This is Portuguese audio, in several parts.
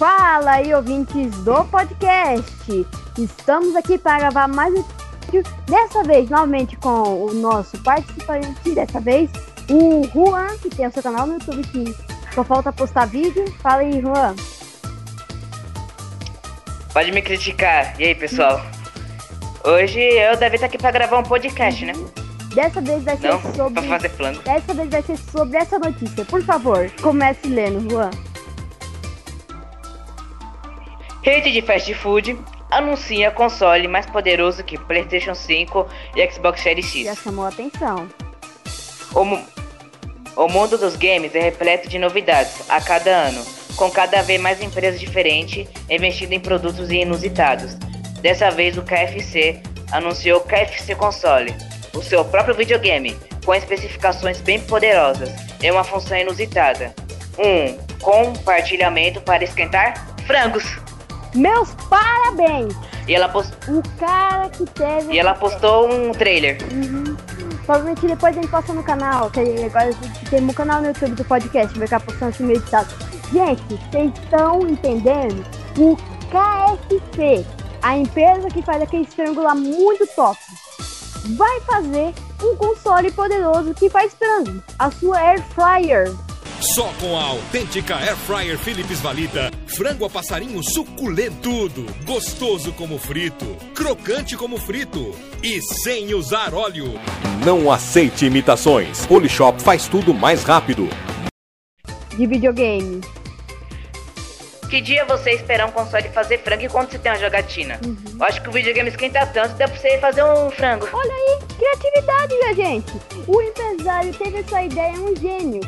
Fala aí, ouvintes do podcast! Estamos aqui para gravar mais um vídeo, dessa vez novamente com o nosso participante, dessa vez o Juan, que tem o seu canal no YouTube que só falta postar vídeo. Fala aí, Juan. Pode me criticar. E aí, pessoal? Hoje eu deve estar aqui para gravar um podcast, né? Dessa vez vai ser Não, sobre. pra fazer plano. Dessa vez vai ser sobre essa notícia. Por favor, comece lendo, Juan. Rede de fast food anuncia console mais poderoso que PlayStation 5 e Xbox Series Já X. chamou a atenção. O, mu- o mundo dos games é repleto de novidades a cada ano, com cada vez mais empresas diferentes investindo em produtos inusitados. Dessa vez o KFC anunciou o KFC Console, o seu próprio videogame, com especificações bem poderosas e uma função inusitada. Um compartilhamento para esquentar frangos. Meus parabéns! E ela, pos- O cara que teve. e ela postou um trailer. Uhum. Provavelmente depois a gente posta no canal, que agora a gente tem um canal no YouTube do podcast, vai ficar postando assim meio editado. Gente, vocês estão entendendo? O KFC, a empresa que faz aquele frango lá muito top, vai fazer um console poderoso que faz frango. A sua Air Fryer. Só com a autêntica Air Fryer Philips Valita, frango a passarinho suculentudo, gostoso como frito, crocante como frito e sem usar óleo. Não aceite imitações. Polishop faz tudo mais rápido. De videogame. Que dia você espera um console fazer frango enquanto você tem uma jogatina? Eu acho que o videogame esquenta tanto, dá pra você fazer um frango. Olha aí, criatividade, minha gente. O empresário teve essa ideia, é um gênio.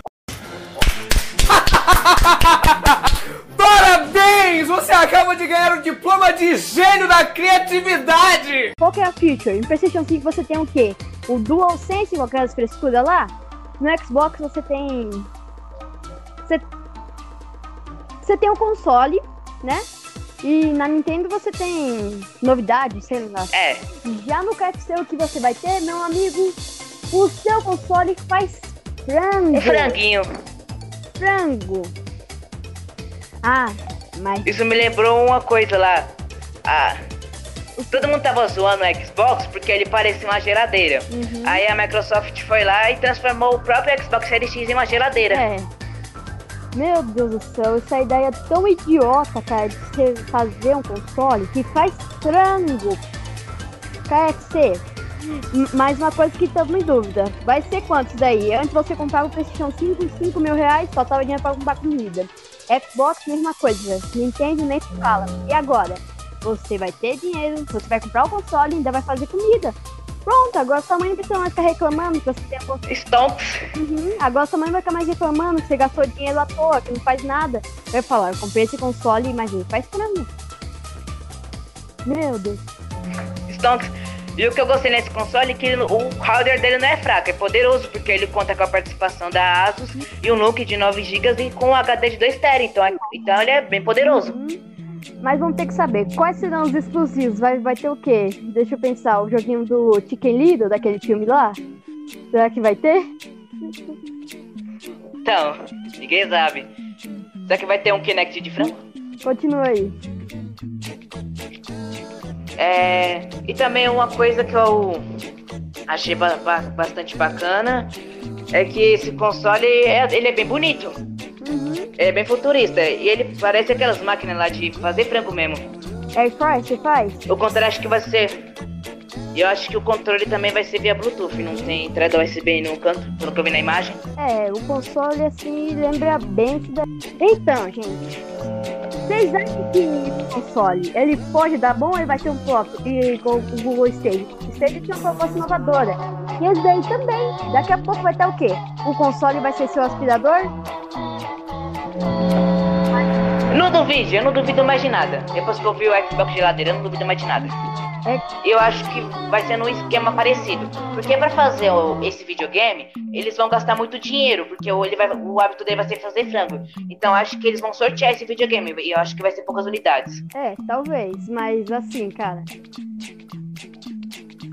De ganhar o diploma de gênio da criatividade! Qual que é a feature? Em PlayStation 5 você tem o quê? O DualSense com aquelas frescuras lá. No Xbox você tem. Você, você tem o console, né? E na Nintendo você tem novidades, sei lá. É, Já no KFC o que você vai ter, meu amigo? O seu console faz frango. um franguinho. Frango. Ah, mas Isso me lembrou uma coisa lá. Ah, todo mundo tava zoando o Xbox porque ele parecia uma geladeira. Aí a Microsoft foi lá e transformou o próprio Xbox Series X em uma geladeira. É. Meu Deus do céu, essa ideia é tão idiota, cara, de você fazer um console que faz frango. KFC. Mais uma coisa que estamos em dúvida. Vai ser quantos daí? Antes você comprava o PlayStation 5, 5 mil reais, só tava dinheiro pra comprar comida. Xbox, mesma coisa. Nintendo nem se fala. E agora? Você vai ter dinheiro, você vai comprar o console e ainda vai fazer comida. Pronto, agora sua mãe não precisa mais ficar reclamando que você tem um console. Stonks. Uhum. Agora sua mãe vai ficar mais reclamando que você gastou dinheiro à toa, que não faz nada. Vai falar, eu comprei esse console, mas ele faz frango. Meu Deus. Stonks. E o que eu gostei nesse console é que o hardware dele não é fraco, é poderoso, porque ele conta com a participação da Asus e um look de 9 GB e com um HD de 2 TB, então, é- então ele é bem poderoso. Mas vamos ter que saber, quais serão os exclusivos? Vai, vai ter o quê? Deixa eu pensar, o joguinho do Chicken Little, daquele filme lá? Será que vai ter? Então, ninguém sabe. Será que vai ter um Kinect de frango? Continua aí. É, e também uma coisa que eu achei ba- ba- bastante bacana é que esse console é, ele é bem bonito. Ele é bem futurista e ele parece aquelas máquinas lá de fazer frango mesmo. Air Fry, você faz? O controle acho que vai ser. E eu acho que o controle também vai ser via Bluetooth, não tem entrada USB no canto, pelo que eu vi na imagem. É, o console assim lembra bem isso daí. Então, gente. Vocês acham que o console ele pode dar bom ele vai ter um flop? E com o Google Stage? Stage tinha uma proposta inovadora. E esse daí também. Daqui a pouco vai ter o quê? O console vai ser seu aspirador? Não duvide, eu não duvido mais de nada. Depois que eu vi o Xbox geladeira, eu não duvido mais de nada. Eu acho que vai ser num esquema parecido. Porque pra fazer esse videogame, eles vão gastar muito dinheiro, porque ele vai, o hábito dele vai ser fazer frango. Então acho que eles vão sortear esse videogame. E eu acho que vai ser poucas unidades. é, talvez. Mas assim, cara.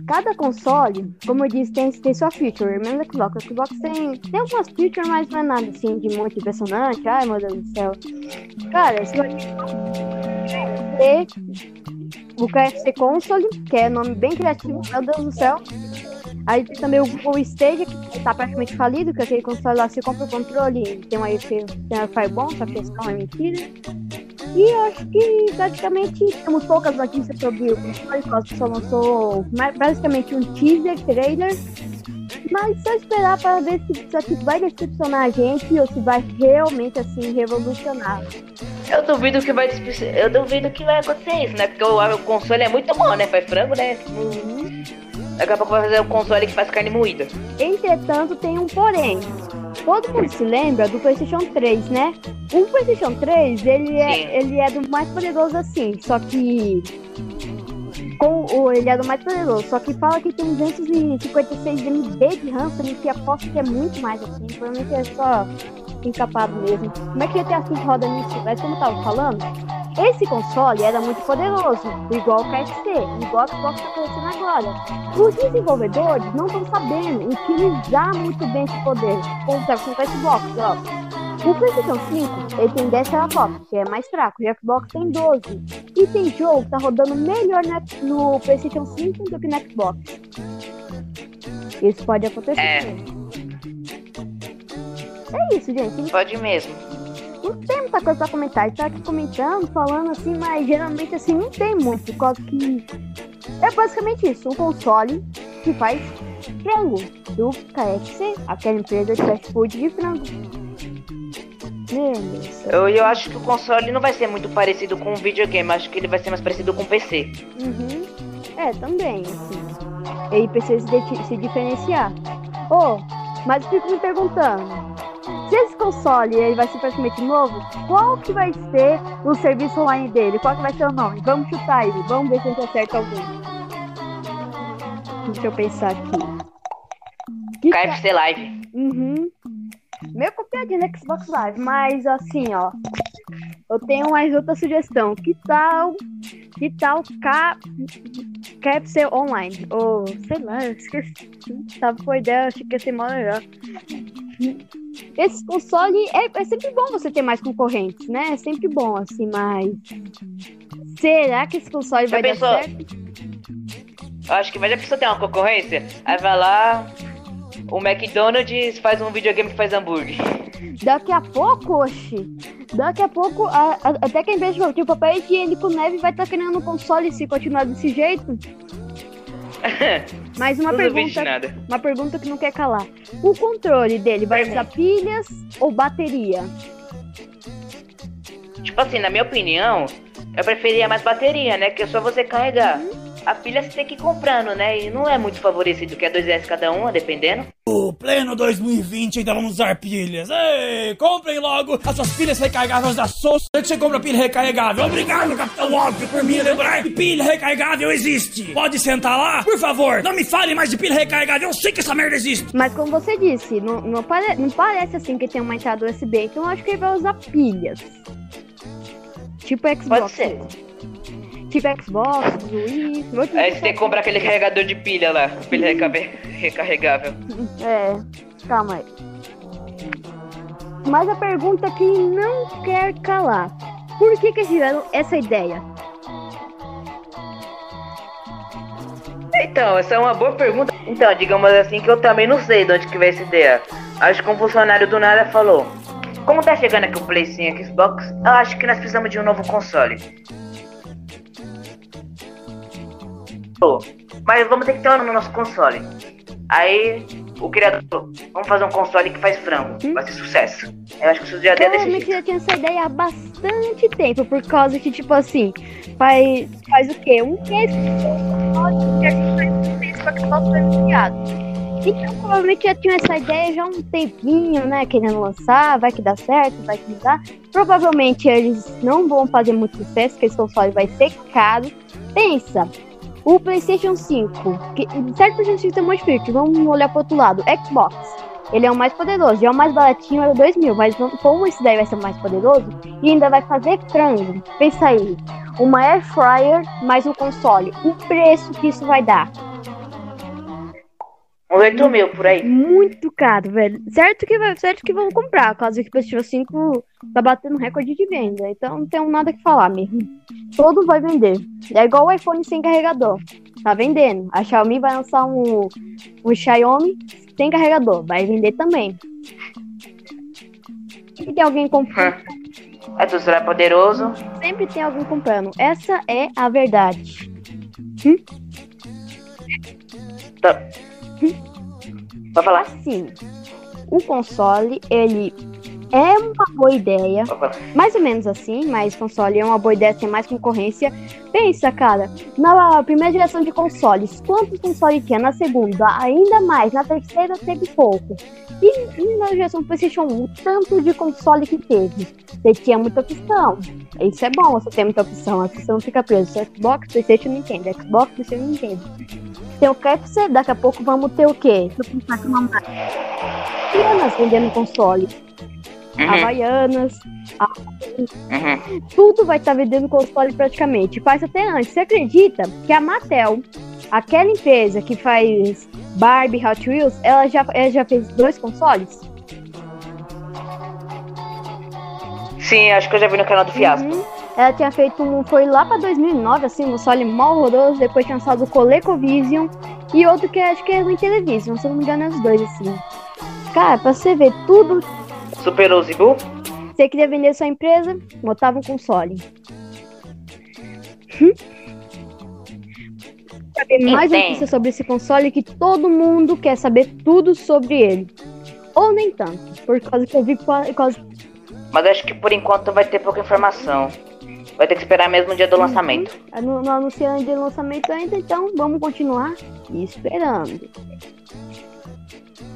cada console, como eu disse, tem, tem sua feature. Mesmo Xbox. O Xbox tem, tem algumas features, mas não é nada assim de muito impressionante. Ai, meu Deus do céu. Cara, você o KFC Console, que é nome bem criativo, meu Deus do céu. Aí tem também o Google Stage, que tá praticamente falido, que é aquele console lá, você compra o controle, tem uma tem um Firebomb, só que esse não é mentira. E acho que praticamente temos poucas notícias sobre o console, só lançou basicamente um teaser, trailer. Mas só esperar para ver se isso aqui vai decepcionar a gente ou se vai realmente assim revolucionar. Eu duvido que vai eu duvido que vai acontecer isso, né? Porque o, o console é muito bom, né? Faz frango, né? Uhum. Daqui a pouco vai fazer um console que faz carne moída. Entretanto, tem um porém. Todo mundo se lembra do PlayStation 3, né? O PlayStation 3, ele é, ele é do mais poderoso assim, só que. Com o, ele é do mais poderoso, só que fala que tem 256 MB de RAM, sendo que aposto que é muito mais assim. Provavelmente é só encapado mesmo. Como é que GTA V roda nisso? Mas como eu tava falando, esse console era muito poderoso, igual o KFC, igual o Xbox está acontecendo agora. Os desenvolvedores não estão sabendo utilizar muito bem esse poder, como está com o Xbox, ó. O PlayStation 5 ele tem 10 teraflops, que é mais fraco, o Xbox tem 12. E tem jogo que tá rodando melhor no PlayStation 5 do que no Xbox. Isso pode acontecer. É, é isso, gente. Pode mesmo não tem muita coisa pra comentar. A tá aqui comentando, falando assim, mas geralmente assim não tem muito, por causa que é basicamente isso, um console que faz frango do KFC, aquela empresa de fast food de frango. Eu, eu acho que o console não vai ser muito parecido com o videogame, acho que ele vai ser mais parecido com o PC. Uhum. É, também, assim. Ele precisa se, se diferenciar. Oh, mas eu fico me perguntando, console ele vai ser praticamente novo, qual que vai ser o serviço online dele? Qual que vai ser o nome? Vamos chutar ele, vamos ver se a gente acerta algum. Deixa eu pensar aqui. Que KFC que... Live. Uhum. Meio copiadinho no Xbox Live, mas assim, ó. Eu tenho mais outra sugestão. Que tal. Que tal K... KFC Online? Ou, sei lá, eu esqueci. Tava com a ideia, acho que ia ser mó melhor. Esse console é, é sempre bom você ter mais concorrentes, né? É sempre bom, assim, mas. Será que esse console já vai pensou... dar certo? Eu acho que vai já precisa ter uma concorrência. Aí vai lá, o McDonald's faz um videogame que faz hambúrguer. Daqui a pouco, oxi. Daqui a pouco, a, a, até que em vez de o papel higiênico neve vai estar tá criando um console se continuar desse jeito. Mais uma pergunta. Uma pergunta que não quer calar. O controle dele vai usar pilhas ou bateria? Tipo assim, na minha opinião, eu preferia mais bateria, né? Que é só você carregar. Uhum a pilha você tem que ir comprando, né? E não é muito favorecido, que é 2S cada uma, dependendo. O pleno 2020 ainda vamos usar pilhas. Ei, comprem logo as suas pilhas recarregáveis da SOS. Você compra pilha recarregável. Obrigado, Capitão Óbvio, por me lembrar que pilha recarregável existe. Pode sentar lá? Por favor, não me fale mais de pilha recarregável. Eu sei que essa merda existe. Mas como você disse, não, não, pare, não parece assim que tem uma entrada USB, então eu acho que ele vai usar pilhas. Tipo Xbox. Pode ser. Tipo Xbox, Wii. Aí você tem que comprar aquele carregador de pilha lá, pilha recarregável. É, calma aí. Mas a pergunta que não quer calar: por que, que tiveram essa ideia? Então, essa é uma boa pergunta. Então, digamos assim que eu também não sei de onde que veio essa ideia. Acho que um funcionário do nada falou: Como tá chegando aqui o Play 5 Xbox, eu acho que nós precisamos de um novo console. Mas vamos ter que ter um no nosso console. Aí o criador vamos fazer um console que faz frango, hum? vai ser sucesso. Eu acho que isso já deu desse já tinha essa ideia há bastante tempo, por causa que, tipo assim, faz, faz o quê? Um mês que a gente faz que o foi. Então, provavelmente já tinha essa ideia já há um tempinho, né? Querendo lançar, vai que dá certo, vai que não dá. Provavelmente eles não vão fazer muito sucesso, porque esse console vai ser caro. Pensa, o PlayStation 5, que, certo PlayStation 5 tem um monte vamos olhar pro outro lado. Xbox, ele é o mais poderoso, já é o mais baratinho, era 2 mil, mas como esse daí vai ser o mais poderoso, e ainda vai fazer frango, pensa aí, uma Air Fryer mais um console, o preço que isso vai dar. Uns 8 mil por aí. Muito caro, velho. Certo que, vai- certo que vão comprar, caso que o PlayStation 5 tá batendo recorde de venda. Então não tenho nada que falar mesmo. Todo vai vender. É igual o iPhone sem carregador. Tá vendendo. A Xiaomi vai lançar um, um Xiaomi sem carregador. Vai vender também. Sempre tem alguém comprando. É tudo será poderoso. Sempre tem alguém comprando. Essa é a verdade. Tá. Falar? Assim, o console, ele é uma boa ideia. Mais ou menos assim, mas console é uma boa ideia ter mais concorrência. Pensa, cara, na primeira geração de consoles, quantos consoles tinha? Na segunda, ainda mais. Na terceira, teve pouco. E, e na geração do PlayStation 1, o tanto de console que teve. Você tinha muita opção. Isso é bom, você ter muita opção. Assim você não fica preso. Xbox, PlayStation, Nintendo. Xbox, PlayStation, Nintendo. Tem o KFC, daqui a pouco vamos ter o quê? Uma marca. Havaianas vendendo console. Uhum, Havaianas, uhum. tudo vai estar vendendo console praticamente. Faz até antes. Você acredita que a Mattel, aquela empresa que faz Barbie Hot Wheels, ela já, ela já fez dois consoles? Sim, acho que eu já vi no canal do Fiasco. Uhum. Ela tinha feito um. Foi lá pra 2009, assim, um console mó horroroso. Depois tinha lançado o ColecoVision e outro que acho que é o Intellivision. Se eu não me engano, é os dois, assim. Cara, pra você ver tudo Superou o Zibu? Você queria vender sua empresa, botava um console. Hum? Saber mais notícias sobre esse console que todo mundo quer saber tudo sobre ele. Ou nem tanto, por causa que eu vi causa Mas acho que por enquanto vai ter pouca informação. Vai ter que esperar mesmo o dia do lançamento. não, não anunciando de lançamento ainda, então vamos continuar esperando.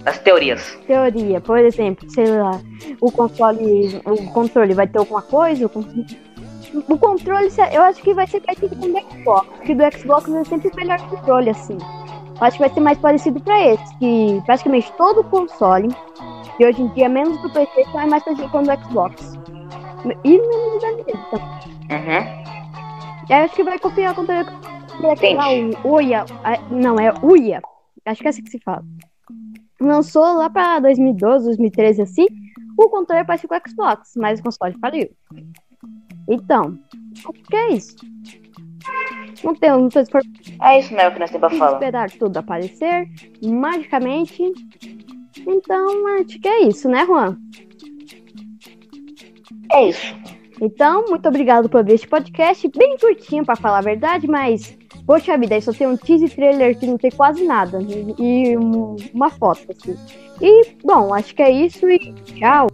As teorias. Teoria, por exemplo, sei lá, o console, o controle vai ter alguma coisa? O con- o controle, eu acho que vai ser parecido com o do Xbox, porque do Xbox é sempre o melhor controle, assim. Eu acho que vai ser mais parecido pra esse, que praticamente todo console, e hoje em dia menos do PlayStation, é mais parecido com o do Xbox. E menos do mesmo. Uhum. Eu acho que vai copiar o controle daquela Entendi. Uia, a- não, é Uia, acho que é assim que se fala. Lançou lá pra 2012, 2013, assim, o controle parecido com o Xbox, mas o console faliu. Então, acho que é isso. Não tem muitas informações É isso mesmo que nós temos pra falar. esperar tudo aparecer magicamente. Então, acho que é isso, né, Juan? É isso. Então, muito obrigado por ver este podcast. Bem curtinho, pra falar a verdade, mas. Poxa vida, só tem um teaser trailer que não tem quase nada. E, e um- uma foto, assim. E, bom, acho que é isso e tchau.